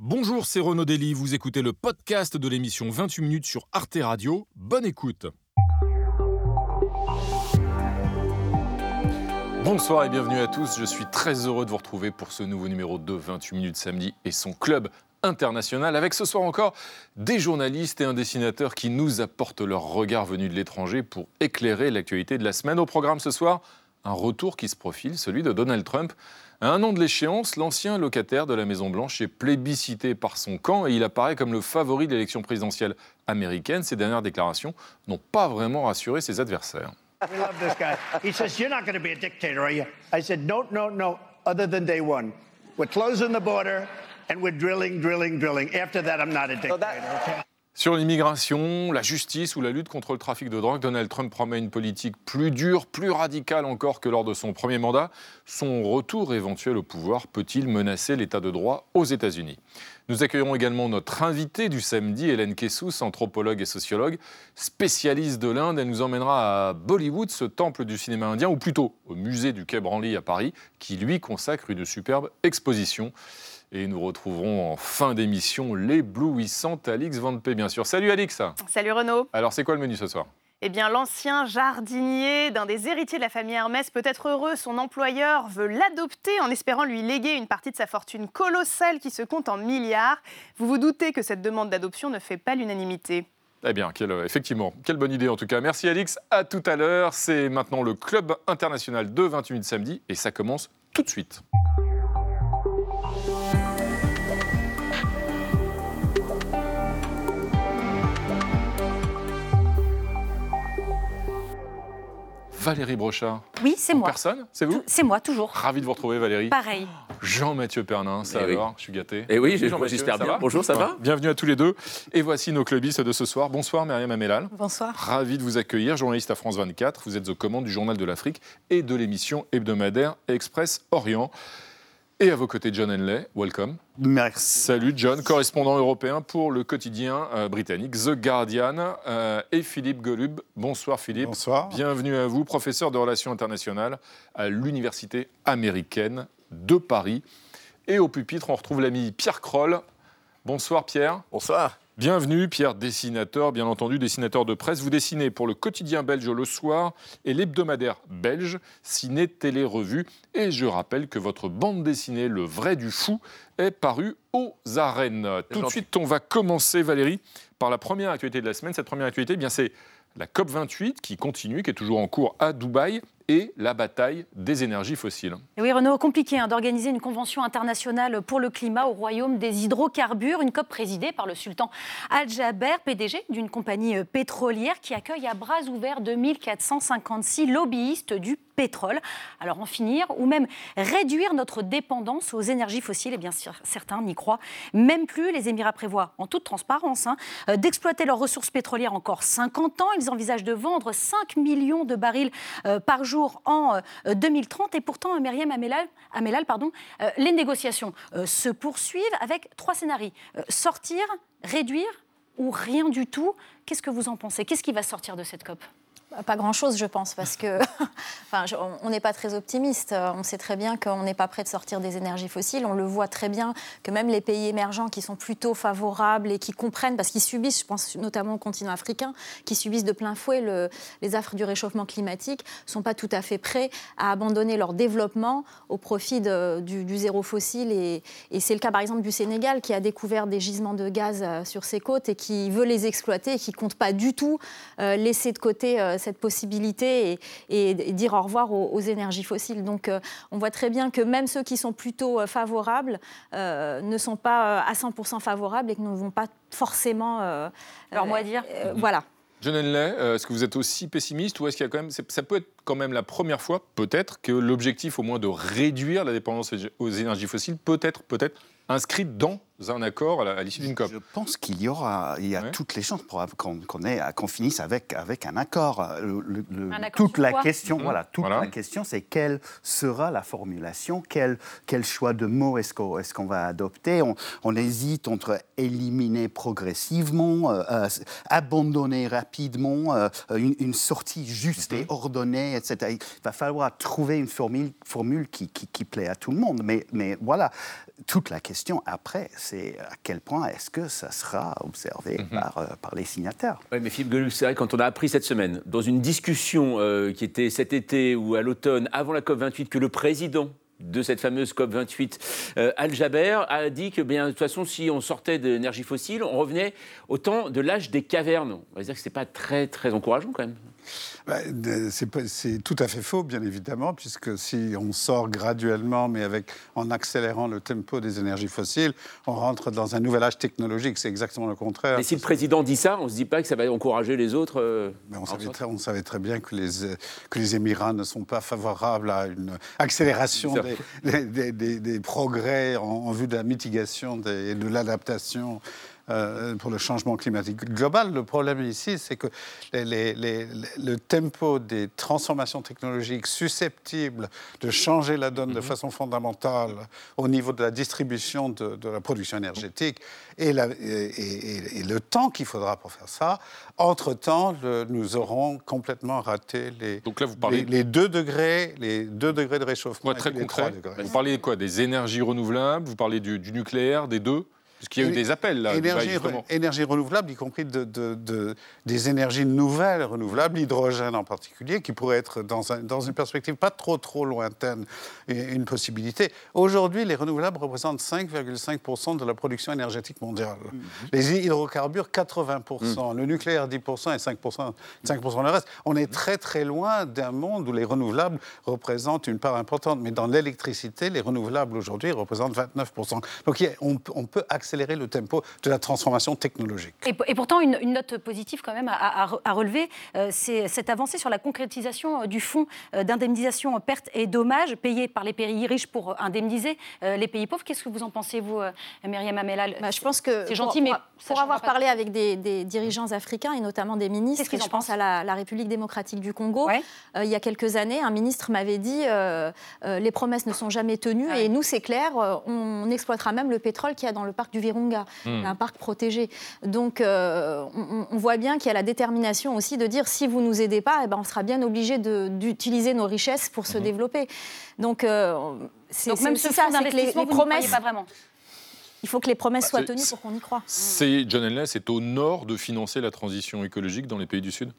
Bonjour, c'est Renaud Dely. Vous écoutez le podcast de l'émission 28 minutes sur Arte Radio. Bonne écoute. Bonsoir et bienvenue à tous. Je suis très heureux de vous retrouver pour ce nouveau numéro de 28 minutes samedi et son club international avec ce soir encore des journalistes et un dessinateur qui nous apportent leur regard venu de l'étranger pour éclairer l'actualité de la semaine. Au programme ce soir, un retour qui se profile, celui de Donald Trump. À un an de l'échéance, l'ancien locataire de la Maison-Blanche est plébiscité par son camp et il apparaît comme le favori de l'élection présidentielle américaine. Ces dernières déclarations n'ont pas vraiment rassuré ses adversaires. I love this guy. He says, You're not going to be a dictator, are you? I said, No, no, no, other than day one. We're closing the border and we're drilling, drilling, drilling. After that, I'm not a dictator, okay? Sur l'immigration, la justice ou la lutte contre le trafic de drogue, Donald Trump promet une politique plus dure, plus radicale encore que lors de son premier mandat. Son retour éventuel au pouvoir peut-il menacer l'état de droit aux États-Unis? Nous accueillerons également notre invitée du samedi, Hélène Kessous, anthropologue et sociologue, spécialiste de l'Inde. Elle nous emmènera à Bollywood, ce temple du cinéma indien, ou plutôt au musée du Quai Branly à Paris, qui lui consacre une superbe exposition. Et nous retrouverons en fin d'émission l'éblouissante Alix Van P, bien sûr. Salut Alix Salut Renaud Alors c'est quoi le menu ce soir? Eh bien, l'ancien jardinier d'un des héritiers de la famille Hermès peut être heureux. Son employeur veut l'adopter en espérant lui léguer une partie de sa fortune colossale qui se compte en milliards. Vous vous doutez que cette demande d'adoption ne fait pas l'unanimité. Eh bien, effectivement, quelle bonne idée en tout cas. Merci Alix, à tout à l'heure. C'est maintenant le Club international de 28 samedi et ça commence tout de suite. Valérie Brochard. Oui, c'est moi. Personne? C'est vous? C'est moi, toujours. Ravi de vous retrouver, Valérie. Pareil. Jean-Mathieu Pernin, ça Eh oui. alors Je suis gâté. Et oui, Jean-Mathieu, j'espère ça bien. va? Bonjour, ça va? Bienvenue à tous les deux. Et voici nos clubistes de ce soir. Bonsoir, Myriam Amélal. Bonsoir. Ravi de vous accueillir, journaliste à France 24. Vous êtes aux commandes du Journal de l'Afrique et de l'émission hebdomadaire Express Orient. Et à vos côtés, John Henley, welcome. Merci. Salut John, correspondant européen pour le quotidien euh, britannique The Guardian. euh, et Philippe Golub. Bonsoir Philippe. Bonsoir. Bienvenue à vous, professeur de relations internationales à l'Université américaine de Paris. Et au pupitre, on retrouve l'ami Pierre Kroll. Bonsoir Pierre. Bonsoir. Bienvenue, Pierre, dessinateur, bien entendu, dessinateur de presse. Vous dessinez pour le quotidien belge Le Soir et l'hebdomadaire belge Ciné Télé Revue. Et je rappelle que votre bande dessinée Le Vrai du Fou est parue aux arènes. Tout de suite, on va commencer, Valérie, par la première actualité de la semaine. Cette première actualité, eh bien, c'est la COP28 qui continue, qui est toujours en cours à Dubaï, et la bataille des énergies fossiles. Oui, Renaud, compliqué hein, d'organiser une convention internationale pour le climat au royaume des hydrocarbures, une COP présidée par le sultan Al-Jaber, PDG d'une compagnie euh, pétrolière qui accueille à bras ouverts 2456 lobbyistes du pétrole. Alors en finir ou même réduire notre dépendance aux énergies fossiles, et bien sûr, certains n'y croient même plus. Les Émirats prévoient, en toute transparence, hein, euh, d'exploiter leurs ressources pétrolières encore 50 ans. Ils envisagent de vendre 5 millions de barils euh, par jour en euh, 2030. Et pourtant, euh, Myriam Amélal, Amélal, pardon, euh, les négociations euh, se poursuivent avec trois scénarios. Euh, sortir, réduire ou rien du tout. Qu'est-ce que vous en pensez? Qu'est-ce qui va sortir de cette COP? Pas grand-chose, je pense, parce que enfin, on n'est pas très optimiste. On sait très bien qu'on n'est pas prêt de sortir des énergies fossiles. On le voit très bien que même les pays émergents qui sont plutôt favorables et qui comprennent, parce qu'ils subissent, je pense notamment au continent africain, qui subissent de plein fouet le- les affres du réchauffement climatique, sont pas tout à fait prêts à abandonner leur développement au profit du, zéro fossile. Et, et c'est le cas, par exemple, du Sénégal, qui a découvert des gisements de gaz euh, sur ses côtes et qui veut les exploiter et qui compte pas du tout euh, laisser de côté euh, cette possibilité et, et- dire au revoir aux, aux énergies fossiles. Donc euh, on voit très bien que même ceux qui sont plutôt euh, favorables euh, ne sont pas à 100% favorables et que ne vont pas forcément... euh, Leur euh, mot à dire euh, Voilà. John Henley, est-ce que vous êtes aussi pessimiste ou est-ce qu'il y a quand même, ça peut être quand même la première fois, peut-être, que l'objectif au moins de réduire la dépendance aux énergies fossiles peut être peut-être inscrit dans un accord à l'issue d'une COP Je pense qu'il y aura, il y a Ouais. toutes les chances pour qu'on finisse avec, avec un accord. Le- le- le- Un accord toute la question, Mhm. voilà, toute Voilà. la question, c'est quelle sera la formulation, quel, quel choix de mots est-ce qu'on est qu'on va adopter. On, on hésite entre éliminer progressivement, euh, euh, abandonner rapidement, euh, une, une sortie juste Mhm. et ordonnée, etc. Il va falloir trouver une formule, formule qui, qui, qui plaît à tout le monde. Mais, mais voilà, toute la question après, c'est à quel point est-ce que ça sera observé mhm. par, par, les signataires. Oui, mais Philippe Geluc, c'est vrai, quand on a appris cette semaine, dans une discussion qui était cet été ou à l'automne, avant la COP28, que le président de cette fameuse COP28, euh, Al-Jaber a dit que, bien, de toute façon, si on sortait de l'énergie fossile, on revenait au temps de l'âge des cavernes. On va dire que ce n'est pas très, très encourageant quand même. Bah, c'est tout à fait faux, bien évidemment, puisque si on sort graduellement, mais avec, en accélérant le tempo des énergies fossiles, on rentre dans un nouvel âge technologique. C'est exactement le contraire. Mais si le président dit ça, on ne se dit pas que ça va encourager les autres euh, on, savait très, on, savait très, bien que les, que les Émirats ne sont pas favorables à une accélération des, des, progrès en, en, vue de la mitigation et de l'adaptation euh, pour le changement climatique global. Le problème ici, c'est que le tempo des transformations technologiques susceptibles de changer la donne de mhm. façon fondamentale au niveau de la distribution de, la production énergétique et, le temps qu'il faudra pour faire ça, entre-temps, nous aurons complètement raté les, Donc là, vous parlez... les, 2 degrés, les 2 degrés de réchauffement. très concret. Vous parlez quoi? Des énergies renouvelables? Vous parlez du nucléaire, des deux? Parce qu'il y a eu des appels là. Énergie, énergie renouvelable, y compris de, des énergies nouvelles renouvelables, l'hydrogène en particulier, qui pourrait être dans, dans, une perspective pas trop trop lointaine une possibilité. Aujourd'hui, les renouvelables représentent 5,5% de la production énergétique mondiale. Mhm. Les hydrocarbures, 80%. Mhm. Le nucléaire, 10% et 5%, 5 le reste. On est très très loin d'un monde où les renouvelables représentent une part importante. Mais dans l'électricité, les renouvelables aujourd'hui représentent 29%. Donc on, on peut accélérer accélérer le tempo de la transformation technologique. Et, pourtant, une, note positive quand même à, relever, euh, c'est cette avancée sur la concrétisation euh, du fonds euh, d'indemnisation pertes et dommages payés par les pays riches pour indemniser les pays pauvres. Qu'est-ce que vous en pensez, vous, Myriam Amelal? Bah, Je pense que c'est gentil, mais pour avoir parlé avec des, dirigeants africains et notamment des ministres, je pense à la, République démocratique du Congo, il y a quelques années, un ministre m'avait dit les promesses ne sont jamais tenues et nous, c'est clair, on exploitera même le pétrole qu'il y a dans le parc du Virunga, hmm. un parc protégé. Donc euh, on, voit bien qu'il y a la détermination aussi de dire si vous nous aidez pas, eh ben, on sera bien obligé d'utiliser nos richesses pour se hmm. développer. Donc euh, c'est même ce ça, c'est que les, promesses. Pas vraiment. Il faut que les promesses bah, soient tenues pour qu'on y croit. C'est John Elness, c'est au nord de financer la transition écologique dans les pays du Sud?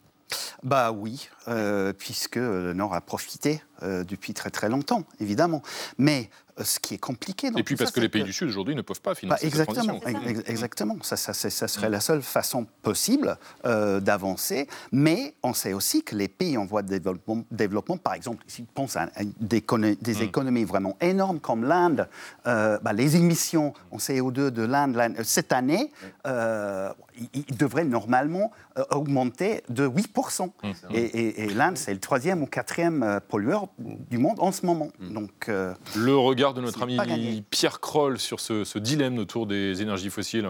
Bah oui, euh, puisque le Nord a profité depuis très très longtemps, évidemment. Mais ce qui est compliqué. et puis parce que les pays du Sud aujourd'hui ne peuvent pas financer bah, exactement, exactement. Ça, ça, ça, serait la seule façon possible euh, d'avancer. Mais on sait aussi que les pays en voie de développement, développement par exemple, si on pense à, des, des mm. économies vraiment énormes comme l'Inde, euh, bah, les émissions en CO2 de l'Inde cette année, euh, ils devraient normalement augmenter de 8%. Mm. Et, et l'Inde, c'est le troisième ou quatrième pollueur du monde en ce moment. Mm. Donc, le regard de notre ami Pierre Kroll sur ce, dilemme autour des énergies fossiles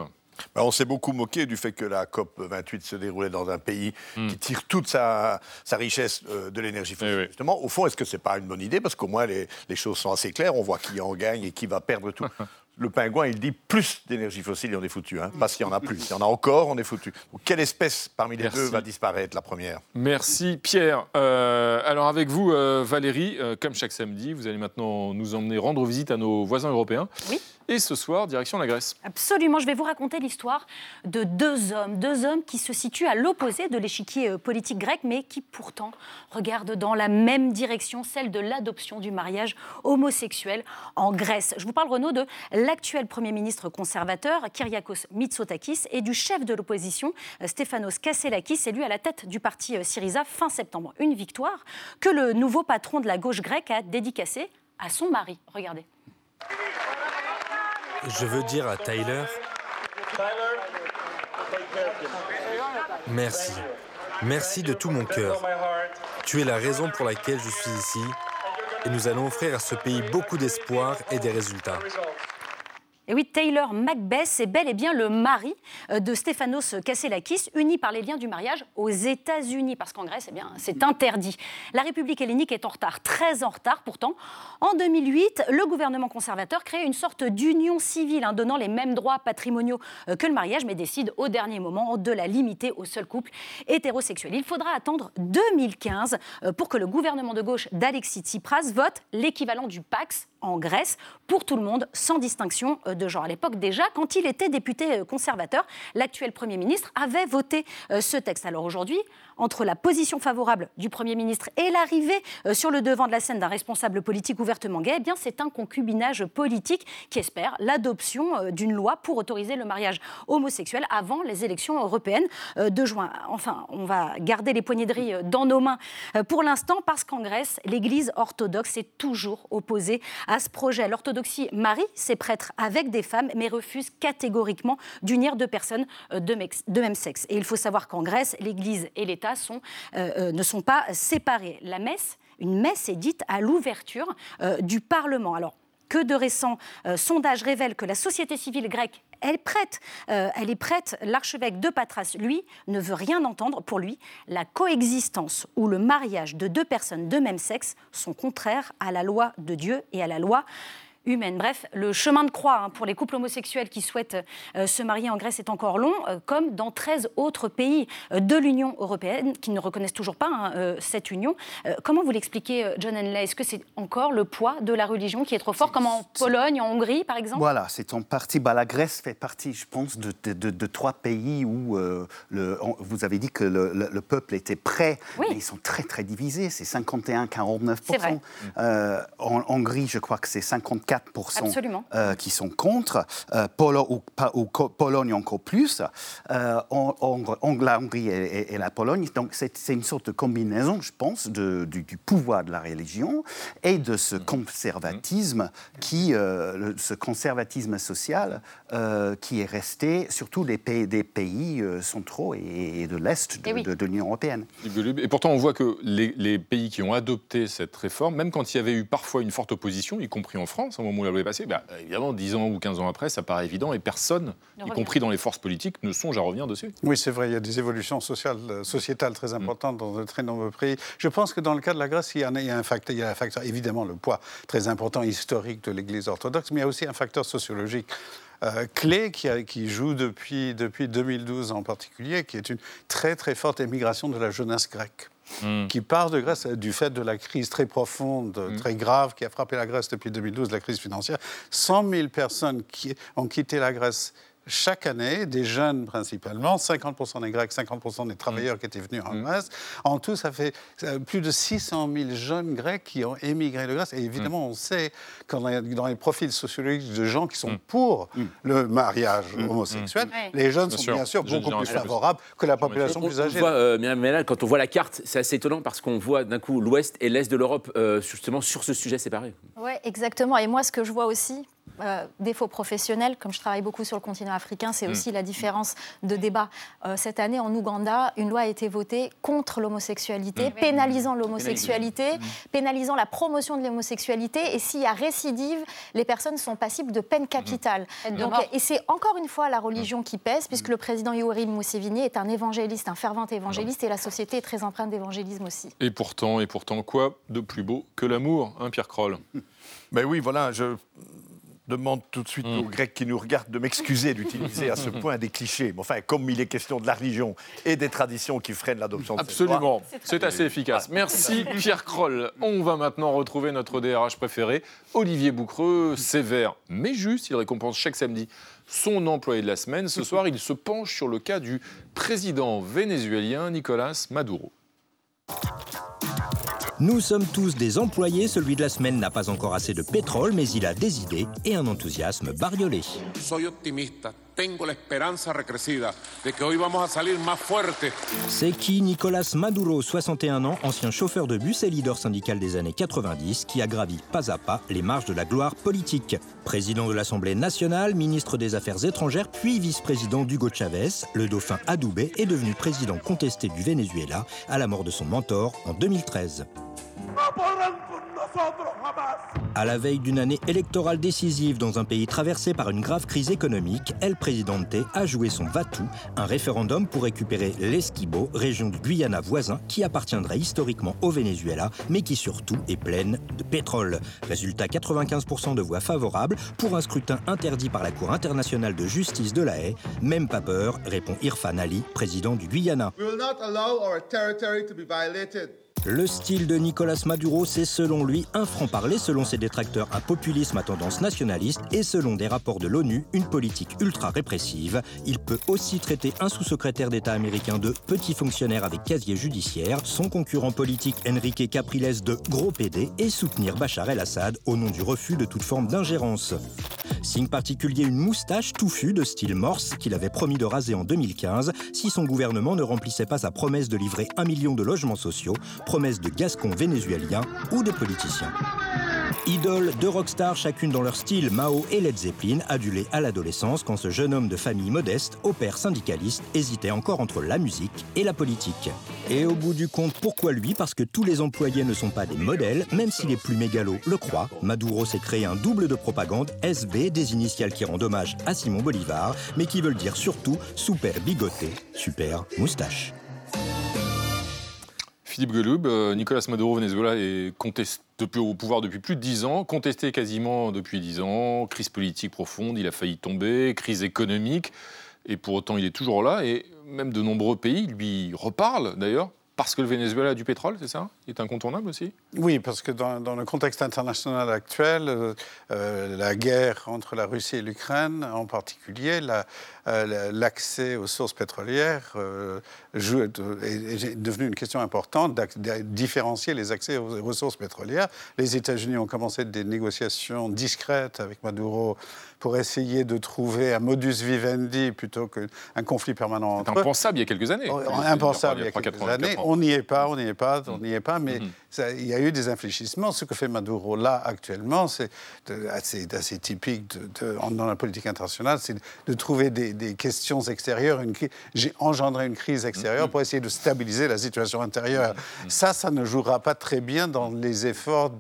bah, on s'est beaucoup moqué du fait que la COP 28 se déroulait dans un pays hmm. qui tire toute sa, richesse euh, de l'énergie fossile. Eh Justement, au fond, est-ce que ce n'est pas une bonne idée? Parce qu'au moins, les, les, choses sont assez claires. On voit qui en gagne et qui va perdre tout. le pingouin, il dit plus d'énergie fossile et on est foutu. Hein, parce qu'il y en a plus. Il y en a encore, on est foutu. quelle espèce parmi les deux va disparaître la première? Merci Pierre. Euh, alors avec vous, euh, Valérie, euh, comme chaque samedi, vous allez maintenant nous emmener rendre visite à nos voisins européens. Oui. Et ce soir, direction la Grèce. Absolument, je vais vous raconter l'histoire de deux hommes, deux hommes qui se situent à l'opposé de l'échiquier politique grec, mais qui pourtant regardent dans la même direction, celle de l'adoption du mariage homosexuel en Grèce. Je vous parle, Renaud, de l'actuel Premier ministre conservateur, Kyriakos Mitsotakis, et du chef de l'opposition, Stéphanos Kasselakis, élu à la tête du parti euh, Syriza fin septembre. Une victoire que le nouveau patron de la gauche grecque a dédicacée à son mari. Regardez. Je veux dire à Tyler, merci. Merci de tout mon cœur. Tu es la raison pour laquelle je suis ici et nous allons offrir à ce pays beaucoup d'espoir et des résultats. Et oui, Taylor Macbeth est bel et bien le mari euh, de Stéphanos Kasselakis, uni par les liens du mariage aux États-Unis, parce qu'en Grèce, eh bien, c'est interdit. La République hellénique est en retard, très en retard pourtant. En 2008, le gouvernement conservateur crée une sorte d'union civile, hein, donnant les mêmes droits patrimoniaux euh, que le mariage, mais décide au dernier moment de la limiter au seul couple hétérosexuel. Il faudra attendre 2015 euh, pour que le gouvernement de gauche d'Alexis Tsipras vote l'équivalent du Pax en Grèce pour tout le monde, sans distinction de genre. À l'époque déjà, quand il était député conservateur, l'actuel Premier ministre avait voté ce texte. Alors aujourd'hui, entre la position favorable du Premier ministre et l'arrivée sur le devant de la scène d'un responsable politique ouvertement gay, eh c'est un concubinage politique qui espère l'adoption d'une loi pour autoriser le mariage homosexuel avant les élections européennes de juin. Enfin, on va garder les poignées de riz dans nos mains pour l'instant parce qu'en Grèce, l'Église orthodoxe est toujours opposée à ce projet. L'orthodoxie marie ses prêtres avec des femmes, mais refuse catégoriquement d'unir deux personnes de, même sexe. Et il faut savoir qu'en Grèce, l'Église et l'État euh, euh, ne sont pas séparés. La messe, une messe est dite à l'ouverture euh, du Parlement. Alors, que de récents sondages révèlent que la société civile grecque est prête. L'archevêque de Patras, lui, ne veut rien entendre. Pour lui, la coexistence ou le mariage de deux personnes de même sexe sont contraires à la loi de Dieu et à la loi humaine. Bref, le chemin de croix hein, pour les couples homosexuels qui souhaitent euh, se marier en Grèce est encore long, euh, comme dans 13 autres pays euh, de l'Union européenne qui ne reconnaissent toujours pas hein, cette union. comment vous l'expliquez, John Henley? Est-ce que c'est encore le poids de la religion qui est trop fort, comme en Pologne, en Hongrie, par exemple? Voilà, c'est en partie. Bah, la Grèce fait partie, je pense, de, de, trois pays où le, vous avez dit que le, peuple était prêt, mais ils sont très, très divisés. C'est 51-49%. en Hongrie, je crois que c'est 54 euh, qui sont contre, euh, ou, Pologne encore plus, euh, la Hongrie et, la Pologne. Donc c'est une sorte de combinaison, je pense, de, du, pouvoir de la religion et de ce mmh. conservatisme qui, euh, ce conservatisme social qui est resté surtout les pays, des pays centraux et, de l'Est de, de, l'Union européenne. Et pourtant, on voit que les, les, pays qui ont adopté cette réforme, même quand il y avait eu parfois une forte opposition, y compris en France, au moment où elle avait passé, bah, évidemment, 10 ans ou 15 ans après, ça paraît évident et personne, y compris dans les forces politiques, ne songe à revenir dessus. Oui, c'est vrai, il y a des évolutions sociales, sociétales très importantes dans de très nombreux pays. Je pense que dans le cas de la Grèce, il y, a, un facteur, il y a un facteur, évidemment, le poids très important historique de l'Église orthodoxe, mais il y a aussi un facteur sociologique. Euh, clé qui, qui, joue depuis, depuis 2012 en particulier, qui est une très très forte émigration de la jeunesse grecque. Mm. qui part de Grèce du fait de la crise très profonde, mm. très grave qui a frappé la Grèce depuis 2012, la crise financière. 100 000 personnes qui ont quitté la Grèce chaque année, des jeunes principalement, 50% des Grecs, 50% des travailleurs mm. qui étaient venus en mm. masse. En tout, ça fait euh, plus de 600 000 jeunes Grecs qui ont émigré de Grèce. Et évidemment, mm. on sait, quand dans les profils sociologiques de gens qui sont pour le mariage homosexuel, les jeunes sont bien sûr beaucoup plus favorables que la population plus âgée. Euh, mais là, quand on voit la carte, c'est assez étonnant parce qu'on voit d'un coup l'Ouest et l'Est de l'Europe euh, justement sur ce sujet séparé. Oui, exactement. Et moi, ce que je vois aussi, euh, défaut professionnel, comme je travaille beaucoup sur le continent africain, c'est mm. aussi la différence de débat. Euh, cette année, en Ouganda, une loi a été votée contre l'homosexualité, mm. pénalisant l'homosexualité, mm. pénalisant la promotion de l'homosexualité. Et s'il y a récidive, les personnes sont passibles de peine capitale. et c'est encore une fois la religion qui pèse, puisque le président Yoweri Museveni est un évangéliste, un fervent évangéliste, et la société est très empreinte d'évangélisme aussi. Et pourtant, et pourtant, quoi de plus beau que l'amour, hein, Pierre Kroll Ben oui, voilà, je demande tout de suite mm. aux Grecs qui nous regardent de m'excuser d'utiliser à ce point des clichés. Mais enfin, comme il est question de la religion et des traditions qui freinent l'adoption de Absolument, c'est assez efficace. Merci Pierre Kroll. On va maintenant retrouver notre DRH préféré, Olivier Boucreux, sévère mais juste. Il récompense chaque samedi son employé de la semaine. Ce soir, il se penche sur le cas du président vénézuélien Nicolas Maduro. Nous sommes tous des employés, celui de la semaine n'a pas encore assez de pétrole, mais il a des idées et un enthousiasme bariolé. C'est qui Nicolas Maduro, 61 ans, ancien chauffeur de bus et leader syndical des années 90, qui a gravi pas à pas les marges de la gloire politique. Président de l'Assemblée nationale, ministre des Affaires étrangères, puis vice-président d'Hugo Chavez, le dauphin Adoubé est devenu président contesté du Venezuela à la mort de son mentor en 2013. À la veille d'une année électorale décisive dans un pays traversé par une grave crise économique, El Presidente a joué son Vatou, un référendum pour récupérer l'Esquibo, région du Guyana voisin qui appartiendrait historiquement au Venezuela, mais qui surtout est pleine de pétrole. Résultat 95% de voix favorables pour un scrutin interdit par la Cour internationale de justice de la Haye. Même pas peur, répond Irfan Ali, président du Guyana. Le style de Nicolas Maduro, c'est selon lui un franc-parler, selon ses détracteurs un populisme à tendance nationaliste et selon des rapports de l'ONU, une politique ultra-répressive. Il peut aussi traiter un sous-secrétaire d'État américain de petit fonctionnaire avec casier judiciaire, son concurrent politique Enrique Capriles de gros PD et soutenir Bachar el-Assad au nom du refus de toute forme d'ingérence. Signe particulier, une moustache touffue de style morse qu'il avait promis de raser en 2015 si son gouvernement ne remplissait pas sa promesse de livrer un million de logements sociaux, promesse de gascons vénézuéliens ou de politiciens. Idoles, deux rockstars, chacune dans leur style, Mao et Led Zeppelin, adulés à l'adolescence quand ce jeune homme de famille modeste, au père syndicaliste, hésitait encore entre la musique et la politique. Et au bout du compte, pourquoi lui? Parce que tous les employés ne sont pas des modèles, même si les plus mégalos le croient. Maduro s'est créé un double de propagande, SB, des initiales qui rendent hommage à Simon Bolivar, mais qui veulent dire surtout super bigoté, super moustache. Philippe Geloub, euh, Nicolas Maduro, Venezuela, est contesté au pouvoir depuis plus de dix ans, contesté quasiment depuis dix ans, crise politique profonde, il a failli tomber, crise économique, et pour autant il est toujours là, et même de nombreux pays lui reparlent d'ailleurs, parce que le Venezuela a du pétrole, c'est ça? Il est incontournable aussi? Oui, parce que dans, le contexte international actuel, euh, euh, la guerre entre la Russie et l'Ukraine en particulier, l'accès aux sources pétrolières est, est, devenu une question importante, de différencier les accès aux ressources pétrolières. Les États-Unis ont commencé des négociations discrètes avec Maduro pour essayer de trouver un modus vivendi plutôt qu'un conflit permanent eux. impensable il y a quelques années. Impensable il y a, quelques années. On n'y est pas, on n'y est pas, on n'y est pas, mais ça, il y a eu des infléchissements. Ce que fait Maduro là actuellement, c'est assez, assez, typique de, de, dans la politique internationale, c'est de trouver des, des, questions extérieures. J'ai engendré une crise extérieure mm-hmm. pour essayer de stabiliser la situation intérieure. Mm-hmm. Ça, ça ne jouera pas très bien dans les efforts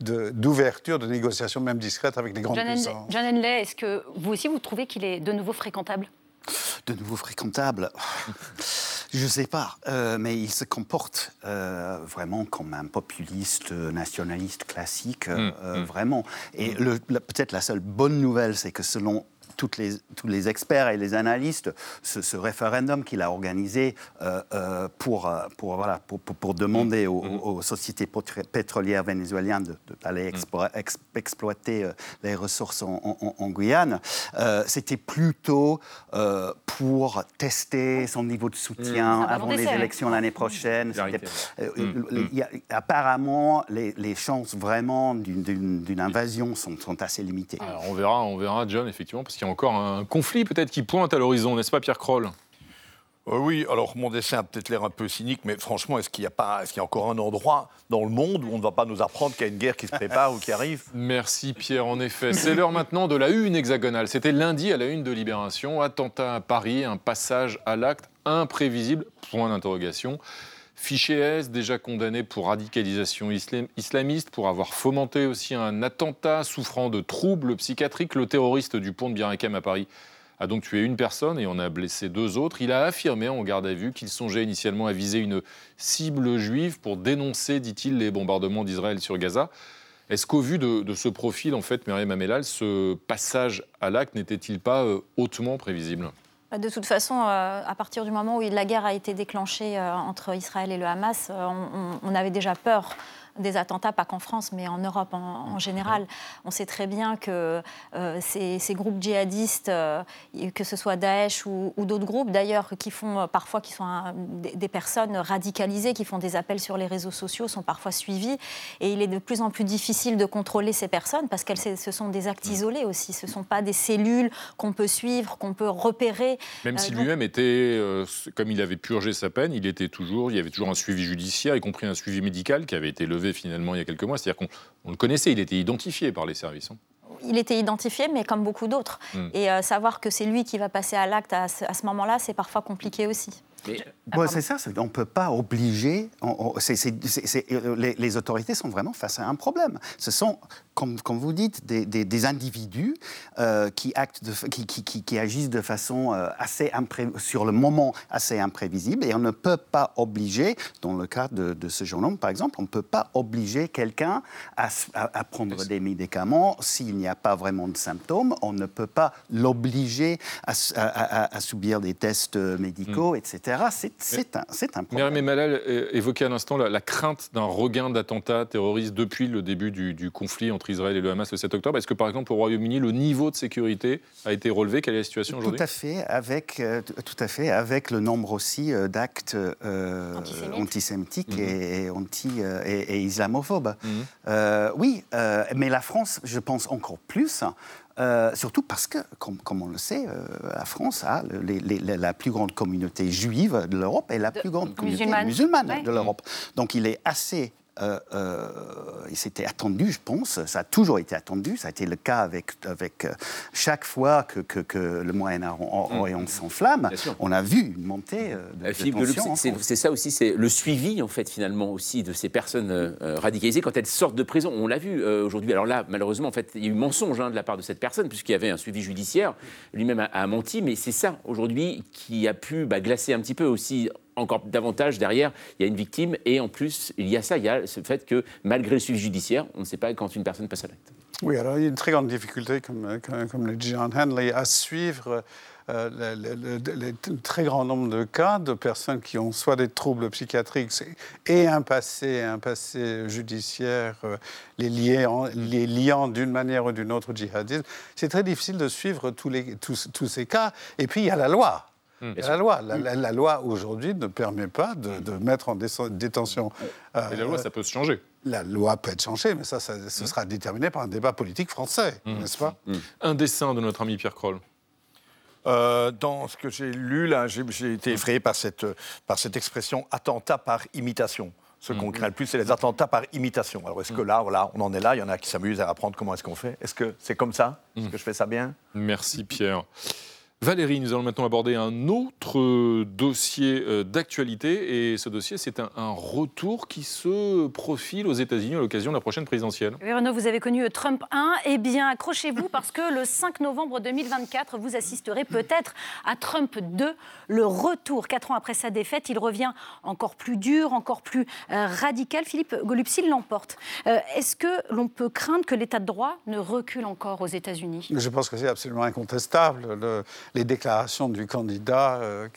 d'ouverture, de, de, négociation, même discrète, avec les grandes John puissances. John Henley, est-ce que vous aussi, vous trouvez qu'il est de nouveau fréquentable? De nouveau fréquentable? Je ne sais pas, euh, mais il se comporte euh, vraiment comme un populiste nationaliste classique, euh, mmh, vraiment. Et mmh. peut-être la seule bonne nouvelle, c'est que selon toutes les, tous les experts et les analystes, ce, ce référendum qu'il a organisé euh, euh, pour, pour, voilà, pour, pour, pour demander aux, mmh. aux, sociétés pétrolières vénézuéliennes d'aller exploiter euh, les ressources en, en, en Guyane, euh, c'était plutôt euh, pour tester son niveau de soutien mmh. avant les élections l'année prochaine. Mmh. Y a, apparemment, les, les, chances vraiment d'une invasion sont, sont, assez limitées. Alors, on verra, on verra, John, effectivement, parce qu'il y a encore un conflit peut-être qui pointe à l'horizon, n'est-ce pas, Pierre Kroll? Euh, oui, alors mon dessin a peut-être l'air un peu cynique, mais franchement, est-ce qu'il y a pas, est-ce qu'il y a encore un endroit dans le monde où on ne va pas nous apprendre qu'il y a une guerre qui se prépare ou qui arrive? Merci Pierre, en effet. C'est l'heure maintenant de la une hexagonale. C'était lundi à la une de Libération, attentat à Paris, un passage à l'acte imprévisible, point d'interrogation. Fiché S, déjà condamné pour radicalisation islamiste, pour avoir fomenté aussi un attentat souffrant de troubles psychiatriques. Le terroriste du pont de Birakem à Paris a donc tué une personne et en a blessé deux autres. Il a affirmé en garde à vue qu'il songeait initialement à viser une cible juive pour dénoncer, dit-il, les bombardements d'Israël sur Gaza. Est-ce qu'au vu de, ce profil, en fait, Myriam Amelal, ce passage à l'acte n'était-il pas euh, hautement prévisible? De toute façon, euh, à partir du moment où la guerre a été déclenchée euh, entre Israël et le Hamas, euh, on, avait déjà peur des attentats, pas qu'en France, mais en Europe en, en, général. On sait très bien que euh, ces, ces, groupes djihadistes, euh, que ce soit Daesh ou, ou d'autres groupes d'ailleurs, qui font euh, parfois qui sont un, des, des, personnes radicalisées, qui font des appels sur les réseaux sociaux, sont parfois suivis. Et il est de plus en plus difficile de contrôler ces personnes parce que ce sont des actes isolés aussi. Ce ne sont pas des cellules qu'on peut suivre, qu'on peut repérer. Même si lui-même était, comme il avait purgé sa peine, il était toujours, il y avait toujours un suivi judiciaire, y compris un suivi médical qui avait été levé finalement il y a quelques mois. C'est-à-dire qu'on le connaissait, il était identifié par les services. Hein. Il était identifié, mais comme beaucoup d'autres. Mm. Et euh, savoir que c'est lui qui va passer à l'acte à, ce moment-là, c'est parfois compliqué aussi. Mais, bon, c'est ça, on ne peut pas obliger. On, on, c est, c est, les, les, autorités sont vraiment face à un problème. Ce sont, comme, comme vous dites, des, des, des individus euh, qui, actent de, qui, qui, qui, agissent de façon euh, assez sur le moment assez imprévisible. Et on ne peut pas obliger, dans le cas de, de ce jeune homme par exemple, on ne peut pas obliger quelqu'un à, à, à, prendre des médicaments s'il n'y a pas vraiment de symptômes. On ne peut pas l'obliger à, à, subir des tests médicaux, mmh. etc. C'est un, un problème. Myriam Malal évoquait à l'instant la, crainte d'un regain d'attentats terroristes depuis le début du, conflit entre Israël et le Hamas le 7 octobre. Est-ce que, par exemple, au Royaume-Uni, le niveau de sécurité a été relevé? Quelle est la situation aujourd'hui? Tout à fait, avec, euh, tout à fait, avec le nombre aussi euh, d'actes euh, antisémites mhm. et, anti, et, islamophobes. Mhm. oui, mais la France, je pense encore plus. Euh, surtout parce que, comme, on le sait, euh, la France a la plus grande communauté juive de l'Europe et la plus grande communauté musulmane, de l'Europe. Donc il est assez euh, euh, c'était attendu, je pense. Ça a toujours été attendu. Ça a été le cas avec, avec euh, chaque fois que, que, le Moyen-Orient mm. s'enflamme. On a vu une montée de, de C'est ça aussi, c'est le suivi, en fait, finalement, aussi de ces personnes radicalisées quand elles sortent de prison. On l'a vu aujourd'hui. Alors là, malheureusement, en fait, il y a eu mensonge hein, de la part de cette personne, puisqu'il y avait un suivi judiciaire. Lui-même a, menti, mais c'est ça, aujourd'hui, qui a pu bah, glacer un petit peu aussi encore davantage derrière, il y a une victime et en plus, il y a ça, il y a ce fait que malgré le suivi judiciaire, on ne sait pas quand une personne passe à l'acte. Oui, alors il y a une très grande difficulté, comme, comme, le dit John Henley, à suivre euh, le, très grand nombre de cas de personnes qui ont soit des troubles psychiatriques et un passé, un passé judiciaire, euh, les, liant, d'une manière ou d'une autre au djihadisme. C'est très difficile de suivre tous ces cas. Et puis il y a la loi. Hmm. la loi. La, loi aujourd'hui ne permet pas de, mettre en détention. Euh, Et la loi, ça peut se changer. La loi peut être changée, mais ça, ça ce hmm. sera déterminé par un débat politique français, n'est-ce pas? Un dessin de notre ami Pierre Kroll. Euh, dans ce que j'ai lu, là, j'ai été effrayé par cette, par cette expression attentat par imitation. Ce qu'on craint le plus, c'est les attentats par imitation. Alors, est-ce que là, voilà, on en est là? Il y en a qui s'amusent à apprendre comment est-ce qu'on fait. Est-ce que c'est comme ça? Est-ce que je fais ça bien? Merci, Pierre. Valérie, nous allons maintenant aborder un autre euh, dossier euh, d'actualité. Et ce dossier, c'est un, retour qui se profile aux États-Unis à l'occasion de la prochaine présidentielle. Oui, Renaud, vous avez connu Trump 1. Eh bien, accrochez-vous parce que le 5 novembre 2024, vous assisterez peut-être à Trump 2, le retour. Quatre ans après sa défaite, il revient encore plus dur, encore plus euh, radical. Philippe Golupsi l'emporte. Est-ce que l'on peut craindre que l'état de droit ne recule encore aux États-Unis? Je pense que c'est absolument incontestable. Le les déclarations du candidat euh,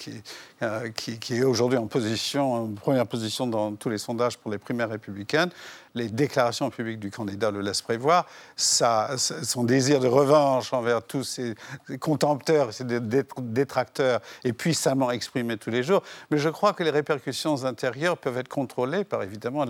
euh, qui, est aujourd'hui en première position dans tous les sondages pour les primaires républicaines, les déclarations publiques du candidat le laissent prévoir. Son désir de revanche envers tous ses contempteurs, ses détracteurs est puissamment exprimé tous les jours. Mais je crois que les répercussions intérieures peuvent être contrôlées par évidemment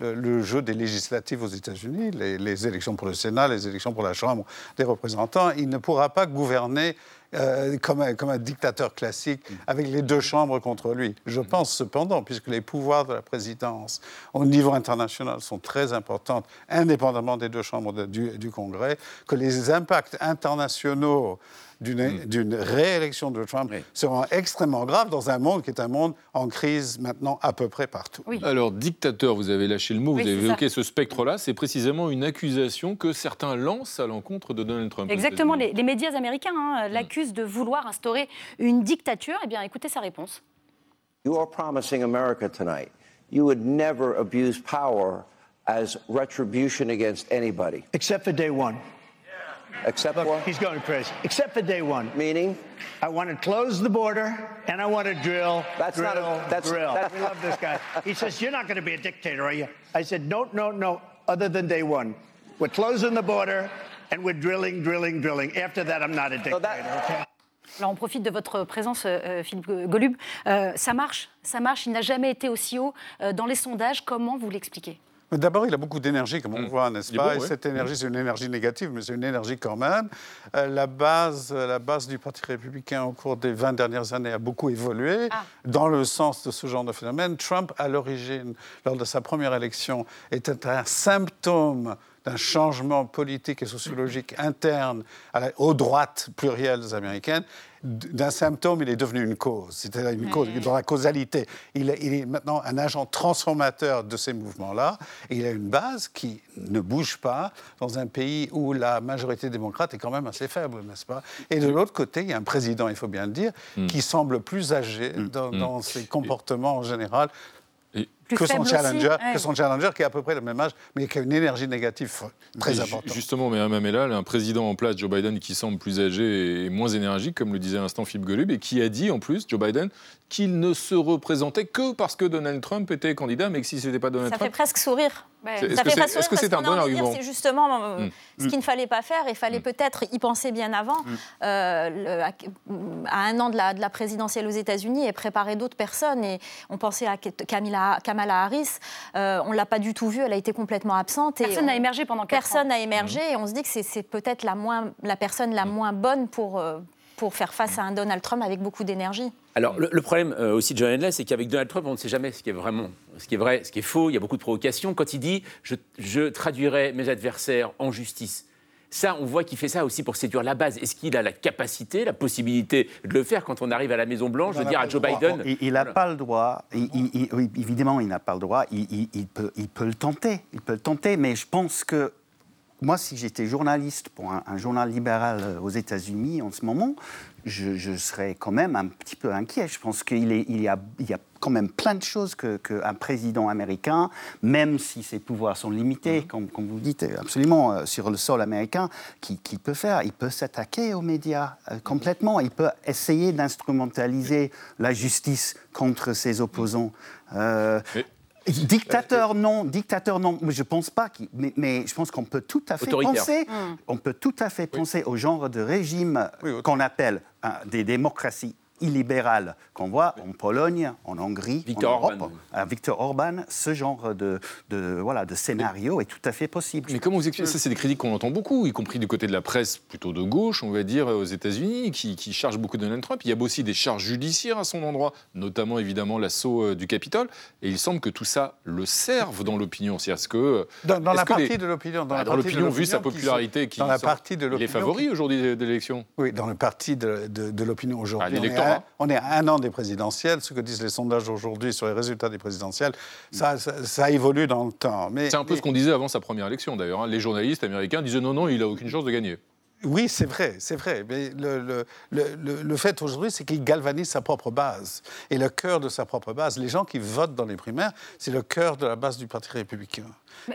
le, jeu des législatives aux États-Unis, les élections pour le Sénat, les élections pour la Chambre des représentants. Il ne pourra pas gouverner euh, comme, un, comme, un, dictateur classique, avec les deux chambres contre lui. Je pense cependant, puisque les pouvoirs de la présidence au niveau international sont très importants, indépendamment des deux chambres du, du, Congrès, que les impacts internationaux Mm. D'une réélection de Trump seront extrêmement graves dans un monde qui est un monde en crise maintenant à peu près partout. Alors, dictateur, vous avez lâché le mot, vous avez évoqué ce spectre-là, c'est précisément une accusation que certains lancent à l'encontre de Donald Trump. Exactement, les, médias américains hein, mm. l'accusent de vouloir instaurer une dictature. Eh bien, écoutez sa réponse. You are promising America tonight. You would never abuse power as retribution against anybody. Except for day one. Except Look, for? He's going crazy. Except for day one. Meaning? I want to close the border and I want to drill, that's drill, not a, that's, drill. That's... We love this guy. He says, you're not going to be a dictator, are you? I said, no, no, no, other than day one. We're closing the border and we're drilling, drilling, drilling. After that, I'm not a dictator, so that... okay? Alors on profite de votre présence, euh, euh Philippe Golub. Euh, ça marche, ça marche. Il n'a jamais été aussi haut euh, dans les sondages. Comment vous l'expliquez? D'abord, il a beaucoup d'énergie, comme on mm. voit, n'est-ce pas? Et cette énergie, c'est une énergie négative, mais c'est une énergie quand même. Euh, la, base, la base du Parti républicain au cours des 20 dernières années a beaucoup évolué ah. dans le sens de ce genre de phénomène. Trump, à l'origine, lors de sa première élection, était un symptôme d'un changement politique et sociologique interne aux droites plurielles américaines d'un symptôme, il est devenu une cause. C'était une cause, dans la causalité. Il est, maintenant un agent transformateur de ces mouvements-là. Et il a une base qui ne bouge pas dans un pays où la majorité démocrate est quand même assez faible, n'est-ce pas? Et de l'autre côté, il y a un président, il faut bien le dire, mm. qui semble plus âgé mm. dans, mm. ses comportements en général que, son challenger, ouais. que son challenger qui a à peu près le même âge, mais qui a une énergie négative très Mais importante. ju- Justement, mais Mamela, un président en place, Joe Biden, qui semble plus âgé et moins énergique, comme le disait à l'instant Philippe Golub, et qui a dit en plus, Joe Biden, qu'il ne se représentait que parce que Donald Trump était candidat, mais que si ce n'était pas Donald Ça fait Trump. presque sourire. Ouais. Est-ce Ça que fait c'est presque est-ce que sourire c'est un bon argument C'est justement euh, Mm. ce qu'il ne fallait pas faire. Il fallait peut-être y penser bien avant, euh, le- à, à un an de la, de la présidentielle aux États-Unis et préparer d'autres personnes. Et on pensait à Kamala, Kamala Harris. Euh, on l'a pas du tout vue. Elle a été complètement absente. et Personne on- n'a émergé pendant quatre Personne ans. n'a émergé. Et on se dit que c'est- peut-être la, moins- la personne la moins bonne pour, euh, pour faire face à un Donald Trump avec beaucoup d'énergie. Alors, le, le problème euh, aussi de John Henley, c'est qu'avec Donald Trump, on ne sait jamais ce qui est vraiment, ce qui est vrai, ce qui est faux. Il y a beaucoup de provocations. Quand il dit je, je traduirai mes adversaires en justice, ça, on voit qu'il fait ça aussi pour séduire la base. Est-ce qu'il a la capacité, la possibilité de le faire quand on arrive à la Maison-Blanche, de dire à Joe droit. Biden Il n'a pas le droit. Il- il- il- oui, évidemment, il n'a pas le droit. Peut, il peut le tenter. Il peut le tenter. Mais je pense que moi, si j'étais journaliste pour un, un journal libéral euh, aux États-Unis en ce moment, je, je serais quand même un petit peu inquiet. Je pense qu'il il y, a, il y a quand même plein de choses qu'un que président américain, même si ses pouvoirs sont limités, comme, comme vous dites, absolument, euh, sur le sol américain, qui, qui peut faire. Il peut s'attaquer aux médias euh, complètement. Il peut essayer d'instrumentaliser la justice contre ses opposants. Euh, Dictateur, non. Dictateur, non. Mais je pense pas. qu'il- Mais, mais je pense qu'on peut tout à fait penser. On peut tout à fait penser au genre de régime Oui, oui. qu'on appelle hein, des démocraties qu'on voit en Pologne, en Hongrie, Victor en Europe. Orban. À Victor Orban, ce genre de, de, voilà, de scénario est tout à fait possible. Mais comment vous expliquez Ça, c'est des critiques qu'on entend beaucoup, y compris du côté de la presse plutôt de gauche, on va dire, aux États-Unis, qui, qui charge beaucoup Donald Trump. Il y a aussi des charges judiciaires à son endroit, notamment évidemment l'assaut euh, du Capitole. Et il semble que tout ça le serve dans l'opinion. C'est-à-dire que. euh, Dans, la que les- partie de l'opinion. bah, la Dans partie de l'opinion, vu sa l'opinion qui popularité, qui dans la sort- partie de il est l'opinion favori qui- aujourd'hui de, l'élection? Oui, dans le parti de, de- de l'opinion Ah, aujourd'hui. est à- on est à un an des présidentielles. Ce que disent les sondages aujourd'hui sur les résultats des présidentielles, ça, ça, ça évolue dans le temps. Mais, C'est un peu mais- ce qu'on disait avant sa première élection d'ailleurs. hein. Les journalistes américains disaient non, non, il a aucune chance de gagner. Oui, c'est vrai, c'est vrai. Mais le, le- le- le- le fait aujourd'hui, c'est qu'il galvanise sa propre base. Et le cœur de sa propre base, les gens qui votent dans les primaires, c'est le cœur de la base du Parti républicain.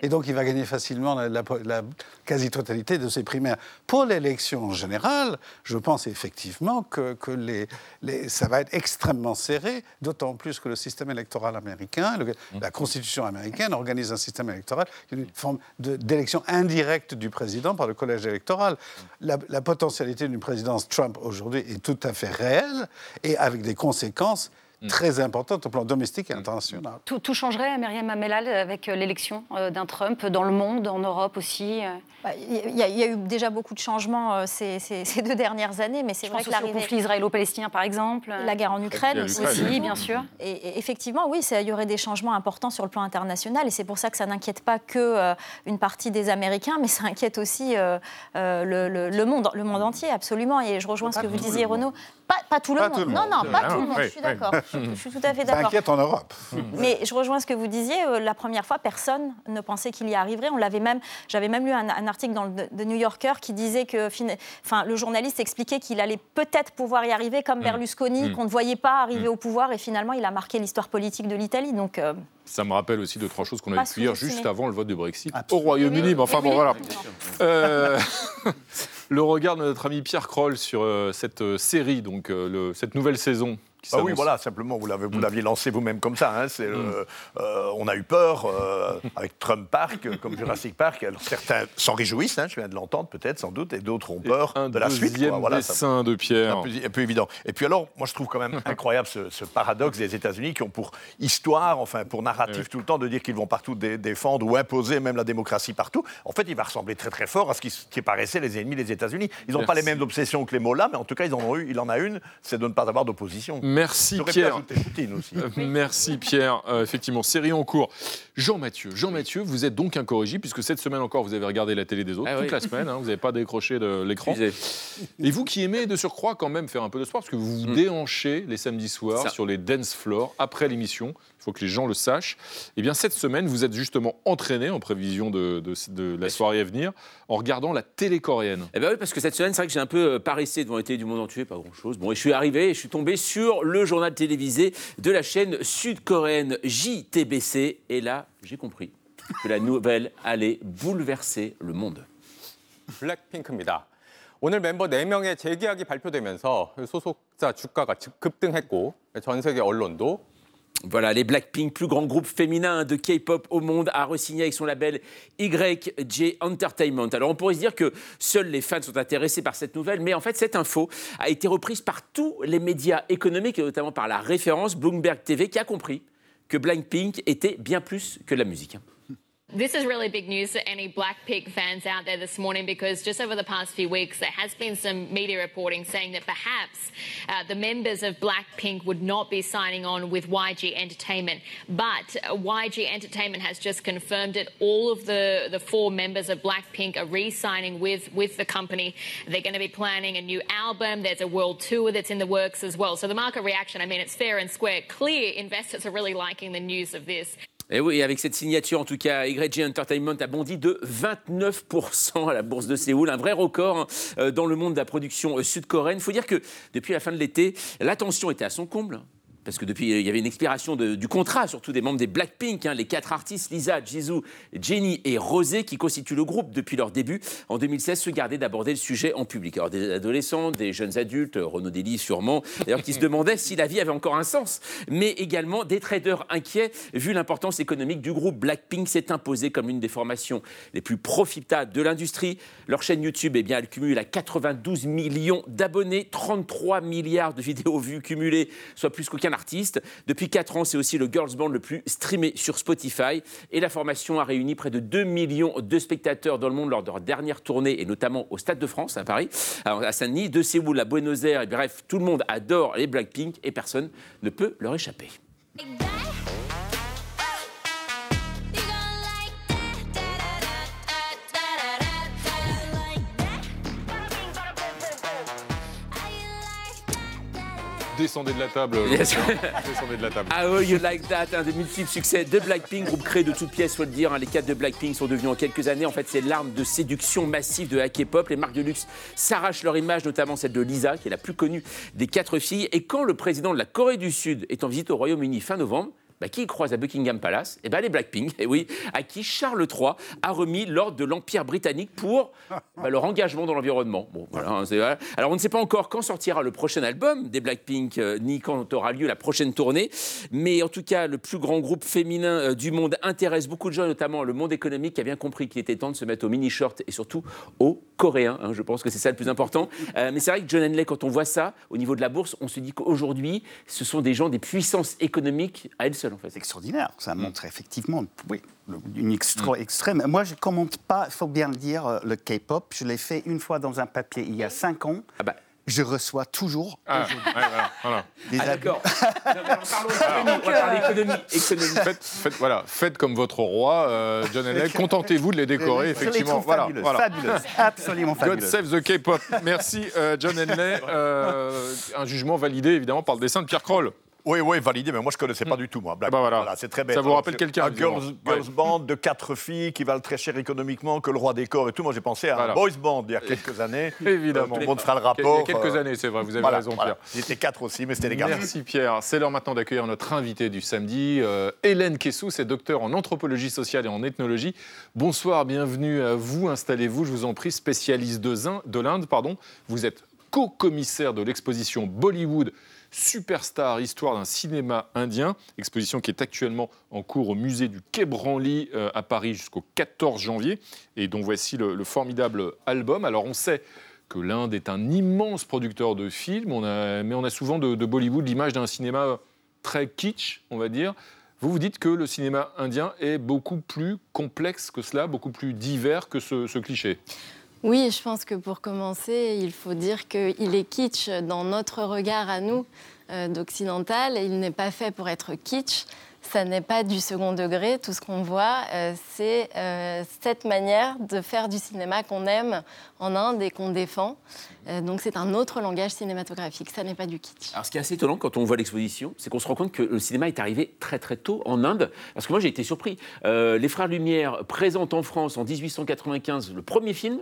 Et donc, il va gagner facilement la, la- la quasi-totalité de ses primaires. Pour l'élection générale, je pense effectivement que, que les, les- ça va être extrêmement serré, d'autant plus que le système électoral américain, le- la Constitution américaine organise un système électoral, une forme d'élection indirecte du président par le collège électoral. La, la potentialité d'une présidence Trump aujourd'hui est tout à fait réelle et avec des conséquences très importantes au plan domestique et international. Tout, tout changerait, Myriam Mamelal, avec euh, l'élection euh, d'un Trump dans le monde, en Europe aussi euh? Bah, Il y, a- il y a eu déjà beaucoup de changements ces, ces- ces deux dernières années, mais c'est Je vrai pense que l'arrivée... conflit israélo-palestinien, par exemple. La guerre en Ukraine aussi. bien sûr. Et, et effectivement, oui, il y aurait des changements importants sur le plan international, et c'est pour ça que ça n'inquiète pas que euh, une partie des Américains, mais ça inquiète aussi euh, euh, le, le- le monde, le monde entier, absolument. Et je rejoins ce que vous disiez, Renaud. Pas, pas tout le Pas monde. tout le non, monde. non, pas Ah, tout le monde. oui, je suis oui. d'accord. Je, je suis tout à fait Ça d'accord. inquiète en Europe. Mais je rejoins ce que vous disiez. euh, la première fois, personne ne pensait qu'il y arriverait. On l'avait même. J'avais même lu un, un article dans le The New Yorker qui disait que, fin- enfin, le journaliste expliquait qu'il allait peut-être pouvoir y arriver, comme Berlusconi, qu'on ne voyait pas arriver au pouvoir, et finalement, il a marqué l'histoire politique de l'Italie. Donc, euh, Ça me rappelle aussi deux, trois choses qu'on pu dire sous-estimé. juste avant le vote du Brexit au. Royaume-Uni. Mais enfin, bon, voilà. Euh, le regard de notre ami Pierre Kroll sur euh, cette euh, série, donc euh, cette nouvelle saison. Ah oui, voilà, simplement, vous l'avez- vous l'aviez lancé vous-même comme ça. hein, c'est le- euh, on a eu peur euh, avec Trump Park, euh, comme Jurassic Park. Alors, certains s'en réjouissent, hein, je viens de l'entendre peut-être, sans doute, et d'autres ont peur Un de la suite. deuxième quoi, voilà, ça- dessin de Pierre. un peu, un peu évident. Et puis alors, moi je trouve quand même incroyable ce, ce paradoxe des États-Unis qui ont pour histoire, enfin pour narratif tout le temps de dire qu'ils vont partout dé- défendre ou imposer même la démocratie partout. En fait, il va ressembler très très fort à ce qui, qui paraissait les ennemis des États-Unis. Ils n'ont pas les mêmes obsessions que les mots-là, mais en tout cas, ils en ont eu. Il en a une, c'est de ne pas avoir d'opposition. Merci J'aurais pu Pierre. Poutine aussi. Euh, Merci Pierre. Euh, effectivement, série en cours. Jean-Mathieu, Jean-Mathieu, vous êtes donc incorrigible puisque cette semaine encore vous avez regardé la télé des autres Ah toute oui. la semaine. hein, vous n'avez pas décroché de l'écran. Et vous qui aimez de surcroît quand même faire un peu de sport parce que vous vous Mm. déhanchez les samedis soirs Ça. sur les dance floors après l'émission. Il faut que les gens le sachent. Eh bien cette semaine, vous êtes justement entraîné en prévision de, de- de la soirée à venir en regardant la télé coréenne. Eh ben oui, parce que cette semaine, c'est vrai que j'ai un peu euh, paressé devant les télés du monde entier, pas grand-chose. Bon, et je suis arrivé et je suis tombé sur le journal télévisé de la chaîne sud-coréenne JTBC. Et là, j'ai compris que la nouvelle allait bouleverser le monde. 블랙핑크입니다. 오늘 멤버 4명의 재계약이 발표되면서 소속자 주가가 급등했고 전 세계 언론도 Voilà, les Blackpink, plus grand groupe féminin de K-pop au monde, a re-signé avec son label YG Entertainment. Alors on pourrait se dire que seuls les fans sont intéressés par cette nouvelle, mais en fait cette info a été reprise par tous les médias économiques, et notamment par la référence Bloomberg TV, qui a compris que Blackpink était bien plus que la musique. This is really big news for any Blackpink fans out there this morning because just over the past few weeks, there has been some media reporting saying that perhaps uh, the members of Blackpink would not be signing on with YG Entertainment. But YG Entertainment has just confirmed it. All of the, the four members of Blackpink are re signing with, with the company. They're going to be planning a new album. There's a world tour that's in the works as well. So the market reaction, I mean, it's fair and square. Clear investors are really liking the news of this. Et oui, avec cette signature, en tout cas, YG Entertainment a bondi de 29% à la bourse de Séoul, un vrai record hein, euh, dans le monde de la production euh, sud-coréenne. Il faut dire que depuis la fin de l'été, l'attention était à son comble parce que depuis, il y avait une expiration du contrat, surtout des membres des Blackpink, hein, les quatre artistes, Lisa, Jisoo, Jennie et Rosé, qui constituent le groupe depuis leur début, en 2016, se gardaient d'aborder le sujet en public. Alors des adolescents, des jeunes adultes, Renaud Dely sûrement, d'ailleurs, qui se demandaient si la vie avait encore un sens, mais également des traders inquiets, vu l'importance économique du groupe. Blackpink s'est imposé comme l'une des formations les plus profitables de l'industrie. Leur chaîne YouTube, eh bien, elle cumule à 92 millions d'abonnés, 33 milliards de vidéos vues cumulées, soit plus qu'aucun artiste. Depuis 4 ans, c'est aussi le girls band le plus streamé sur Spotify. Et la formation a réuni près de 2 millions de spectateurs dans le monde lors de leur dernière tournée, et notamment au Stade de France, à Paris, à Saint-Denis, de Séoul à Buenos Aires. Et bref, tout le monde adore les Blackpink et personne ne peut leur échapper. Descendez de la table. Descendez de la table. Ah oh, you like that, un des multiples succès de Blackpink, groupe créé de toutes pièces, faut le dire. hein. Les quatre de Blackpink sont devenus en quelques années, en fait, c'est l'arme de séduction massive de la K-pop. Les marques de luxe s'arrachent leur image, notamment celle de Lisa, qui est la plus connue des quatre filles. Et quand le président de la Corée du Sud est en visite au Royaume-Uni fin novembre, bah, qui croise à Buckingham Palace? Eh ben les Blackpink, et oui, à qui Charles III a remis l'ordre de l'Empire britannique pour bah, leur engagement dans l'environnement. Bon, voilà, hein. Alors on ne sait pas encore quand sortira le prochain album des Blackpink, euh, ni quand aura lieu la prochaine tournée, mais en tout cas, le plus grand groupe féminin euh, du monde intéresse beaucoup de gens, notamment le monde économique qui a bien compris qu'il était temps de se mettre au mini-short et surtout aux Coréens. hein. je pense que c'est ça le plus important. Euh, mais c'est vrai que John Henley, quand on voit ça au niveau de la bourse, on se dit qu'aujourd'hui, ce sont des gens des puissances économiques à elles seules. En fait. C'est extraordinaire. Ça montre effectivement oui, le- une extra extrême. Moi, je ne commente pas, il faut bien le dire, euh, le K-pop. Je l'ai fait une fois dans un papier il y a cinq ans. Je reçois toujours Ah, ouais, voilà, voilà. des Ah, d'accord. parler économie. économie. Faites, faites- voilà, faites comme votre roi, euh, John Henley. Contentez-vous de les décorer, les effectivement. Voilà, fabuleuses, voilà. fabuleuses, absolument God fabuleuses. save the K-pop. Merci, euh, John Henley. Euh, un jugement validé, évidemment, par le dessin de Pierre Kroll. Oui, oui, validé, mais moi je ne connaissais pas du tout, moi. Black. bah voilà. c'est très bête. Ça vous rappelle quelqu'un, Un girls, band de quatre filles qui valent très cher économiquement, que le roi des corps et tout. Moi j'ai pensé à Voilà. un boys band il y a quelques années. Évidemment. Euh, Tout le monde fera le Il y a rapport. quelques euh, années, c'est vrai, vous avez voilà, raison. Pierre. Étaient quatre aussi, mais c'était des garçons. Merci Pierre. C'est l'heure maintenant d'accueillir notre invitée du samedi, euh, Hélène Kessou, c'est docteur en anthropologie sociale et en ethnologie. Bonsoir, bienvenue à vous, installez-vous, je vous en prie, spécialiste de l'Inde, pardon. Vous êtes co-commissaire de l'exposition Bollywood Superstar, histoire d'un cinéma indien, exposition qui est actuellement en cours au musée du Quai Branly euh, à Paris jusqu'au 14 janvier, et dont voici le, le formidable album. Alors on sait que l'Inde est un immense producteur de films, mais on a souvent de, Bollywood l'image d'un cinéma très kitsch, on va dire. Vous vous dites que le cinéma indien est beaucoup plus complexe que cela, beaucoup plus divers que ce cliché? Oui, je pense que pour commencer, il faut dire qu'il est kitsch dans notre regard à nous euh, d'occidental. Il n'est pas fait pour être kitsch. Ça n'est pas du second degré. Tout ce qu'on voit, euh, c'est euh, cette manière de faire du cinéma qu'on aime en Inde et qu'on défend. Euh, donc c'est un autre langage cinématographique, ça n'est pas du kitsch. Alors ce qui est assez étonnant quand on voit l'exposition, c'est qu'on se rend compte que le cinéma est arrivé très très tôt en Inde. Parce que moi j'ai été surpris. les Frères Lumière présentent en France en 1895 le premier film.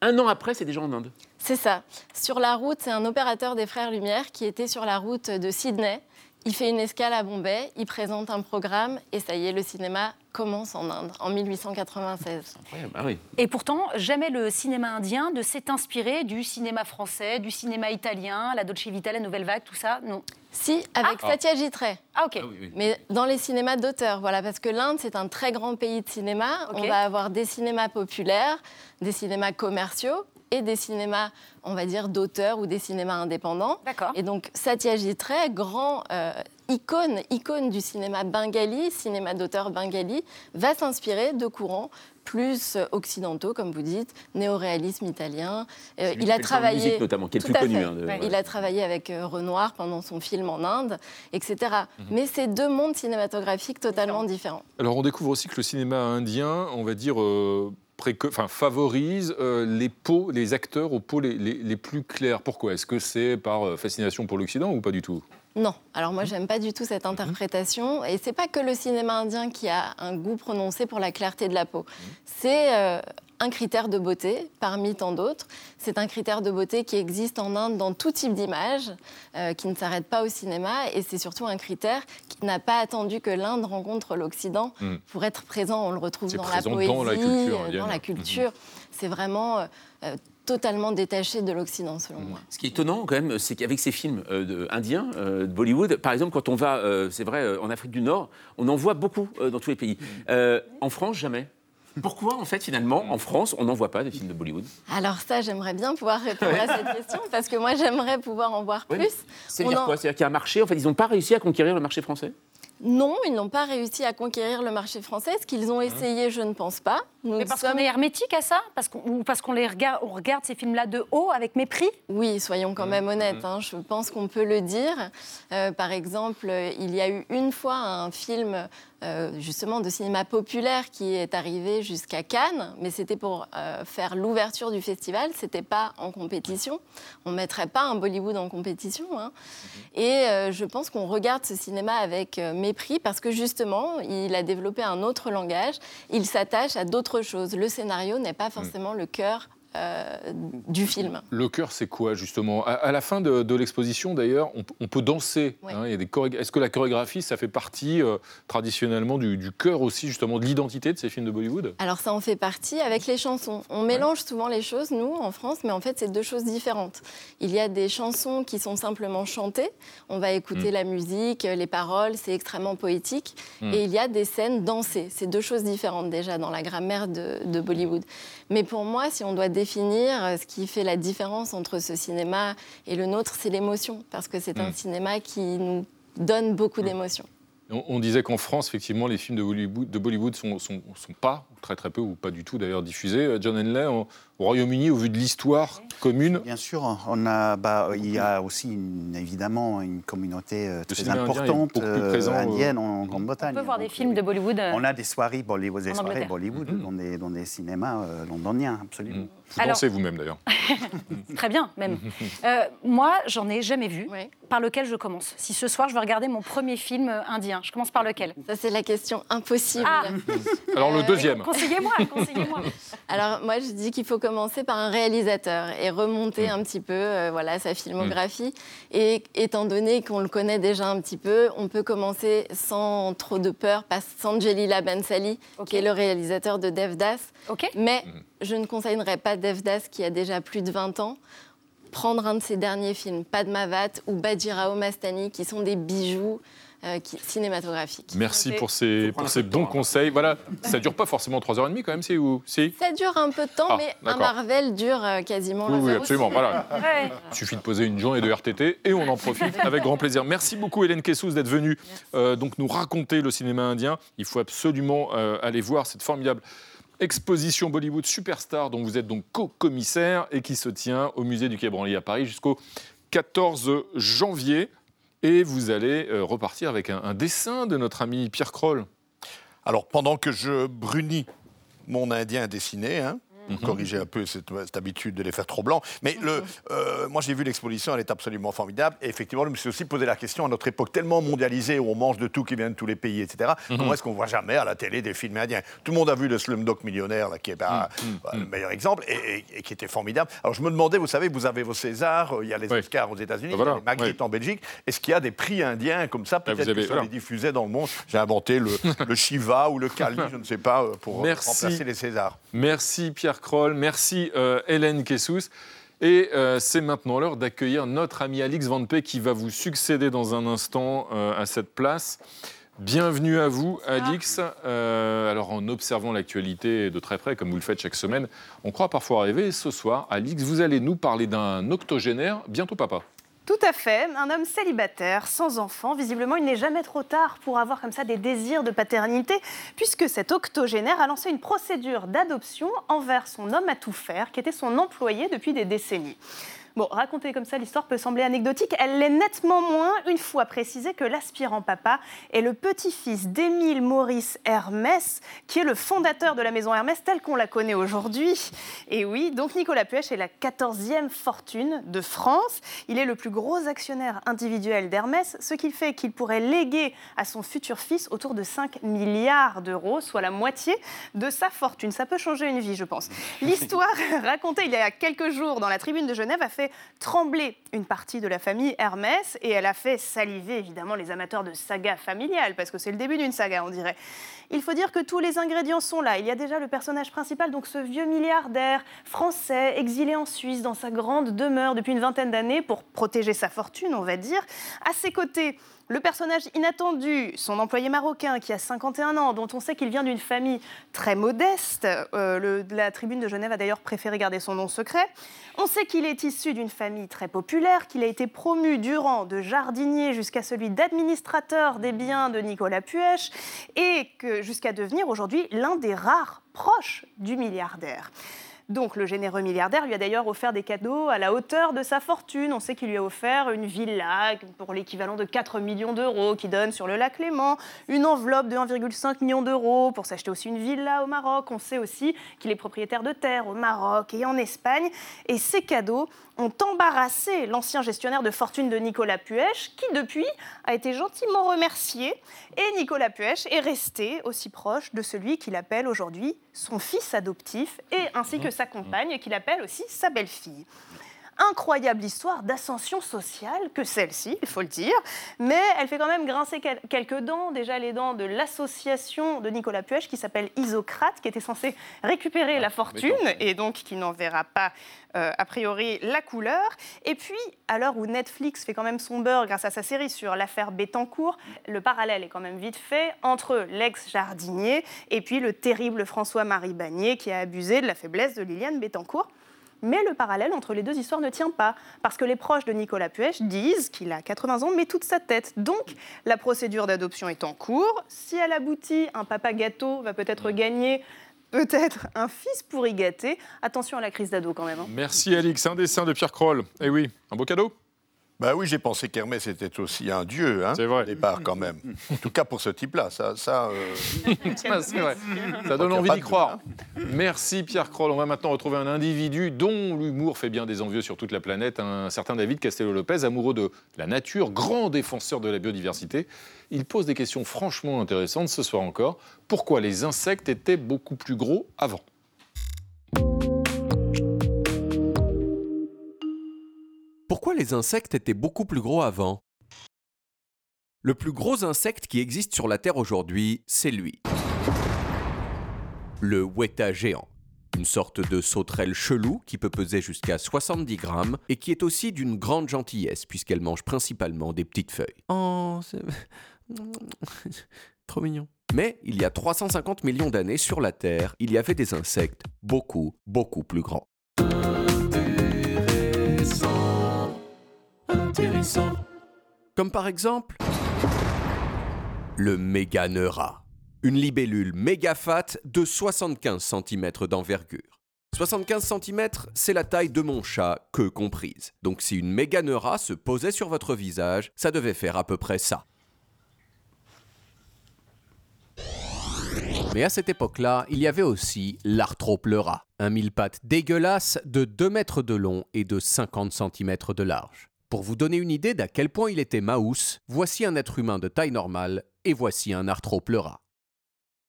Un an après, c'est déjà en Inde. C'est ça. Sur la route, c'est un opérateur des Frères Lumière qui était sur la route de Sydney il fait une escale à Bombay, il présente un programme et ça y est, le cinéma commence en Inde en 1896. Ah oui. Et pourtant, jamais le cinéma indien ne s'est inspiré du cinéma français, du cinéma italien, la Dolce Vita, la Nouvelle Vague, tout ça, non. Si, avec ah. Satyajit Ray. Ah ok. Ah Mais dans les cinémas d'auteur, voilà, parce que l'Inde c'est un très grand pays de cinéma. On va avoir des cinémas populaires, des cinémas commerciaux et des cinémas, on va dire, d'auteurs ou des cinémas indépendants. D'accord. Et donc Satyajit Ray, grand euh, icône, icône du cinéma bengali, cinéma d'auteur bengali, va s'inspirer de courants plus occidentaux, comme vous dites, néoréalisme italien. Euh, il a travaillé, notamment, qui est plus connu. Hein, Il a travaillé avec euh, Renoir pendant son film en Inde, etc. Mhm. Mais c'est deux mondes cinématographiques totalement différents. Alors on découvre aussi que le cinéma indien, on va dire, enfin, favorise euh, les peaux, les acteurs aux peaux les, plus clairs. Pourquoi? Est-ce que c'est par euh, fascination pour l'Occident ou pas du tout? Non. Alors moi, j'aime pas du tout cette interprétation. Et c'est pas que le cinéma indien qui a un goût prononcé pour la clarté de la peau. C'est euh, un critère de beauté parmi tant d'autres. C'est un critère de beauté qui existe en Inde dans tout type d'image, euh, qui ne s'arrête pas au cinéma, et c'est surtout un critère qui n'a pas attendu que l'Inde rencontre l'Occident hmm. pour être présent. On le retrouve dans la poésie, dans la culture. Dans la culture. C'est vraiment euh, totalement détaché de l'Occident, selon moi. Ce qui est étonnant, quand même, c'est qu'avec ces films euh, indiens, de Bollywood, par exemple, quand on va, c'est vrai, en Afrique du Nord, on en voit beaucoup dans tous les pays. en France, jamais. Pourquoi, en fait, finalement, en France, on n'en voit pas des films de Bollywood? Alors ça, j'aimerais bien pouvoir répondre à cette question, parce que moi, j'aimerais pouvoir en voir plus. C'est-à-dire quoi? C'est-à-dire qu'il y a un marché, en fait, ils n'ont pas réussi à conquérir le marché français? Non, ils n'ont pas réussi à conquérir le marché français. Ce qu'ils ont essayé, je ne pense pas. Mais parce qu'on est hermétique à ça parce Ou parce qu'on les regarde, on regarde ces films-là de haut avec mépris Oui, soyons quand même honnêtes. Hein. Je pense qu'on peut le dire. Euh, par exemple, il y a eu une fois un film euh, justement de cinéma populaire qui est arrivé jusqu'à Cannes, mais c'était pour euh, faire l'ouverture du festival, c'était pas en compétition. On mettrait pas un Bollywood en compétition. Hein. Mhm. Et euh, je pense qu'on regarde ce cinéma avec mépris parce que justement, il a développé un autre langage, il s'attache à d'autres choses. Le scénario n'est pas mhm. forcément le cœur euh, du film. Le cœur, c'est quoi justement? À, la fin de, l'exposition, d'ailleurs, on, peut danser. Hein, Est-ce que la chorégraphie, ça fait partie euh, traditionnellement du, cœur aussi, justement, de l'identité de ces films de Bollywood? Alors ça en fait partie avec les chansons. On mélange souvent les choses, nous, en France, mais en fait, c'est deux choses différentes. Il y a des chansons qui sont simplement chantées. On va écouter mm. la musique, les paroles, c'est extrêmement poétique. Mm. Et il y a des scènes dansées. C'est deux choses différentes déjà dans la grammaire de, de Bollywood. Mais pour moi, si on doit définir euh, ce qui fait la différence entre ce cinéma et le nôtre, c'est l'émotion, parce que c'est un mm. cinéma qui nous donne beaucoup mm. d'émotions. On, disait qu'en France, effectivement, les films de Bollywood, de Bollywood sont, sont, sont, pas, très très peu, ou pas du tout d'ailleurs diffusés. Euh, John Henley, au Royaume-Uni, au vu de l'histoire commune Bien sûr, on a, bah, il y a aussi évidemment une communauté euh, très importante euh, indienne en Grande-Bretagne. On peut voir des films de Bollywood. On a des soirées Bollywood, des soirées Bollywood mm-hmm. dans, des, dans, des, cinémas londoniens, absolument. Mm-hmm. Vous dansez vous-même d'ailleurs. Très bien, même. Euh, moi, j'en ai jamais vu. Par lequel je commence Si ce soir, je veux regarder mon premier film indien, je commence par lequel? Ça, c'est la question impossible. Ah. Alors, le deuxième. conseillez-moi, conseillez-moi. Alors, moi, je dis qu'il faut commencer par un réalisateur et remonter un petit peu euh, voilà, sa filmographie. Et étant donné qu'on le connaît déjà un petit peu, on peut commencer sans trop de peur par Sanjelila Bansali, qui est le réalisateur de Devdas. Mais je ne conseillerais pas Devdas, qui a déjà plus de 20 ans, prendre un de ses derniers films, Padmavat ou Bajirao Mastani, qui sont des bijoux euh, cinématographiques. Merci pour ces, pour ces bons conseils. Voilà, ça dure pas forcément 3h30 quand même, c'est où si Ça dure un peu de temps, ah, mais un Marvel dure euh, quasiment Oui, oui absolument. Voilà. Il suffit de poser une journée de RTT et on en profite avec grand plaisir. Merci beaucoup Hélène Kessous d'être venue euh, donc nous raconter le cinéma indien. Il faut absolument aller voir cette formidable exposition Bollywood Superstar dont vous êtes donc co-commissaire et qui se tient au musée du Quai Branly à Paris jusqu'au 14 janvier. Et vous allez euh, repartir avec un, dessin de notre ami Pierre Kroll. Alors, pendant que je brunis mon Indien dessiné, hein, Mhm. corriger un peu cette, cette habitude de les faire trop blancs. Mais le, euh, moi, j'ai vu l'exposition, elle est absolument formidable. Et effectivement, je me suis aussi posé la question à notre époque tellement mondialisée où on mange de tout qui vient de tous les pays, etc. Mhm. Comment est-ce qu'on voit jamais à la télé des films indiens? Tout le monde a vu le Slumdog Millionnaire, là, qui est bah, Mhm. le meilleur exemple et, et- et qui était formidable. Alors, je me demandais, vous savez, vous avez vos Césars, euh, il y a les Oscars aux États-Unis, Voilà, il y a les Magritte en Belgique. Est-ce qu'il y a des prix indiens comme ça Peut-être vous avez- que ça les diffusait dans le monde? J'ai inventé le, le Shiva ou le Kali, je ne sais pas, pour Merci. remplacer les Césars. Merci Pierre Kroll, merci euh, Hélène Kessous. Et euh, c'est maintenant l'heure d'accueillir notre ami Alix Van Pee qui va vous succéder dans un instant euh, à cette place. Bienvenue à vous, Alix. Euh, alors, en observant l'actualité de très près, comme vous le faites chaque semaine, on croit parfois rêver. Ce soir, Alix, vous allez nous parler d'un octogénaire, bientôt papa. Tout à fait, un homme célibataire, sans enfant. Visiblement, il n'est jamais trop tard pour avoir comme ça des désirs de paternité, puisque cet octogénaire a lancé une procédure d'adoption envers son homme à tout faire, qui était son employé depuis des décennies. Bon, raconter comme ça, l'histoire peut sembler anecdotique. Elle l'est nettement moins une fois précisé que l'aspirant papa est le petit-fils d'Émile Maurice Hermès, qui est le fondateur de la maison Hermès telle qu'on la connaît aujourd'hui. Et oui, donc Nicolas Puech est la 14e fortune de France. Il est le plus gros actionnaire individuel d'Hermès, ce qui fait qu'il pourrait léguer à son futur fils autour de 5 milliards d'euros, soit la moitié de sa fortune. Ça peut changer une vie, je pense. L'histoire racontée il y a quelques jours dans la tribune de Genève a fait trembler une partie de la famille Hermès et elle a fait saliver évidemment les amateurs de saga familiale, parce que c'est le début d'une saga, on dirait. Il faut dire que tous les ingrédients sont là. Il y a déjà le personnage principal, donc ce vieux milliardaire français, exilé en Suisse dans sa grande demeure depuis une vingtaine d'années pour protéger sa fortune, on va dire. À ses côtés, le personnage inattendu, son employé marocain qui a 51 ans, dont on sait qu'il vient d'une famille très modeste. Euh, la tribune de Genève a d'ailleurs préféré garder son nom secret. On sait qu'il est issu d'une famille très populaire, qu'il a été promu du rang de jardinier jusqu'à celui d'administrateur des biens de Nicolas Puech et que jusqu'à devenir aujourd'hui l'un des rares proches du milliardaire. Donc le généreux milliardaire lui a d'ailleurs offert des cadeaux à la hauteur de sa fortune. On sait qu'il lui a offert une villa pour l'équivalent de 4 millions d'euros qui donne sur le lac Léman, une enveloppe de 1,5 million d'euros pour s'acheter aussi une villa au Maroc. On sait aussi qu'il est propriétaire de terres au Maroc et en Espagne. Et ces cadeaux ont embarrassé l'ancien gestionnaire de fortune de Nicolas Puech, qui depuis a été gentiment remercié. Et Nicolas Puech est resté aussi proche de celui qu'il appelle aujourd'hui son fils adoptif, et ainsi que sa compagne, qu'il appelle aussi sa belle-fille. Incroyable histoire d'ascension sociale que celle-ci, il faut le dire, mais elle fait quand même grincer quel- quelques dents, déjà les dents de l'association de Nicolas Puech qui s'appelle Isocrate, qui était censée récupérer la fortune et donc qui n'en verra pas euh, a priori la couleur. Et puis, à l'heure où Netflix fait quand même son beurre grâce à sa série sur l'affaire Bettencourt, le parallèle est quand même vite fait entre l'ex-jardinier et puis le terrible François-Marie Bagné qui a abusé de la faiblesse de Liliane Bettencourt. Mais le parallèle entre les deux histoires ne tient pas, parce que les proches de Nicolas Puech disent qu'il a 80 ans, mais toute sa tête. Donc, la procédure d'adoption est en cours. Si elle aboutit, un papa gâteau va peut-être gagner peut-être un fils pour y gâter. Attention à la crise d'ado quand même. hein. Merci Alix, un dessin de Pierre Kroll. Eh oui, un beau cadeau Bah oui, j'ai pensé qu'Hermès était aussi un dieu, hein, au départ quand même. En tout cas pour ce type-là, ça... ça euh, c'est vrai. Ça donne envie d'y croire. Merci Pierre Kroll. On va maintenant retrouver un individu dont l'humour fait bien des envieux sur toute la planète, un certain David Castello-Lopez, amoureux de la nature, grand défenseur de la biodiversité. Il pose des questions franchement intéressantes ce soir encore. Pourquoi les insectes étaient beaucoup plus gros avant? Pourquoi les insectes étaient beaucoup plus gros avant? Le plus gros insecte qui existe sur la Terre aujourd'hui, c'est lui. Le weta géant. Une sorte de sauterelle chelou qui peut peser jusqu'à 70 grammes et qui est aussi d'une grande gentillesse puisqu'elle mange principalement des petites feuilles. Oh, c'est... Trop mignon. Mais il y a 350 millions d'années sur la Terre, il y avait des insectes beaucoup, beaucoup plus grands. Intéressant. Comme par exemple le méganeura, une libellule méga fat de 75 cm d'envergure. 75 cm, c'est la taille de mon chat, que comprise. Donc si une méga neura se posait sur votre visage, ça devait faire à peu près ça. Mais à cette époque-là, il y avait aussi l'arthropleura, un mille pattes dégueulasse de 2 mètres de long et de 50 cm de large. Pour vous donner une idée d'à quel point il était maous, voici un être humain de taille normale et voici un arthropleura.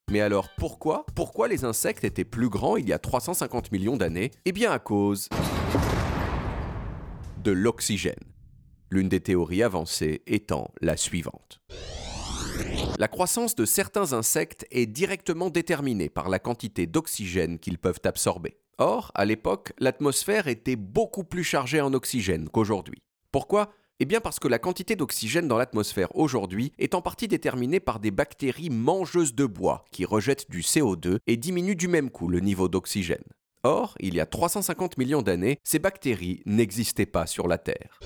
Mais alors pourquoi? Pourquoi les insectes étaient plus grands il y a 350 millions d'années? Eh bien à cause de l'oxygène. L'une des théories avancées étant la suivante. La croissance de certains insectes est directement déterminée par la quantité d'oxygène qu'ils peuvent absorber. Or, à l'époque, l'atmosphère était beaucoup plus chargée en oxygène qu'aujourd'hui. Pourquoi? Eh bien parce que la quantité d'oxygène dans l'atmosphère aujourd'hui est en partie déterminée par des bactéries mangeuses de bois qui rejettent du CO2 et diminuent du même coup le niveau d'oxygène. Or, il y a 350 millions d'années, ces bactéries n'existaient pas sur la Terre.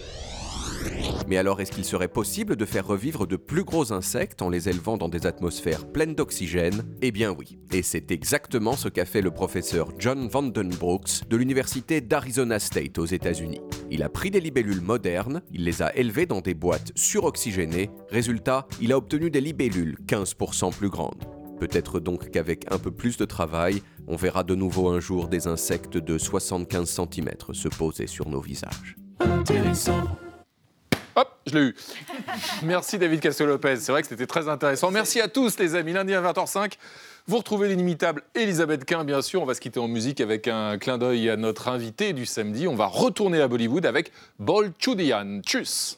Mais alors est-ce qu'il serait possible de faire revivre de plus gros insectes en les élevant dans des atmosphères pleines d'oxygène? Eh bien oui. Et c'est exactement ce qu'a fait le professeur John Vandenbrooks de l'université d'Arizona State aux États-Unis. Il a pris des libellules modernes, il les a élevées dans des boîtes suroxygénées. Résultat, il a obtenu des libellules 15% plus grandes. Peut-être donc qu'avec un peu plus de travail, on verra de nouveau un jour des insectes de 75 cm se poser sur nos visages. Intéressant. Hop, je l'ai eu. Merci David Castel-Lopez. C'est vrai que c'était très intéressant. Merci à tous les amis. Lundi à 20h05, vous retrouvez l'inimitable Elisabeth Quint, bien sûr. On va se quitter en musique avec un clin d'œil à notre invité du samedi. On va retourner à Bollywood avec Bol Chudian. Tchuss.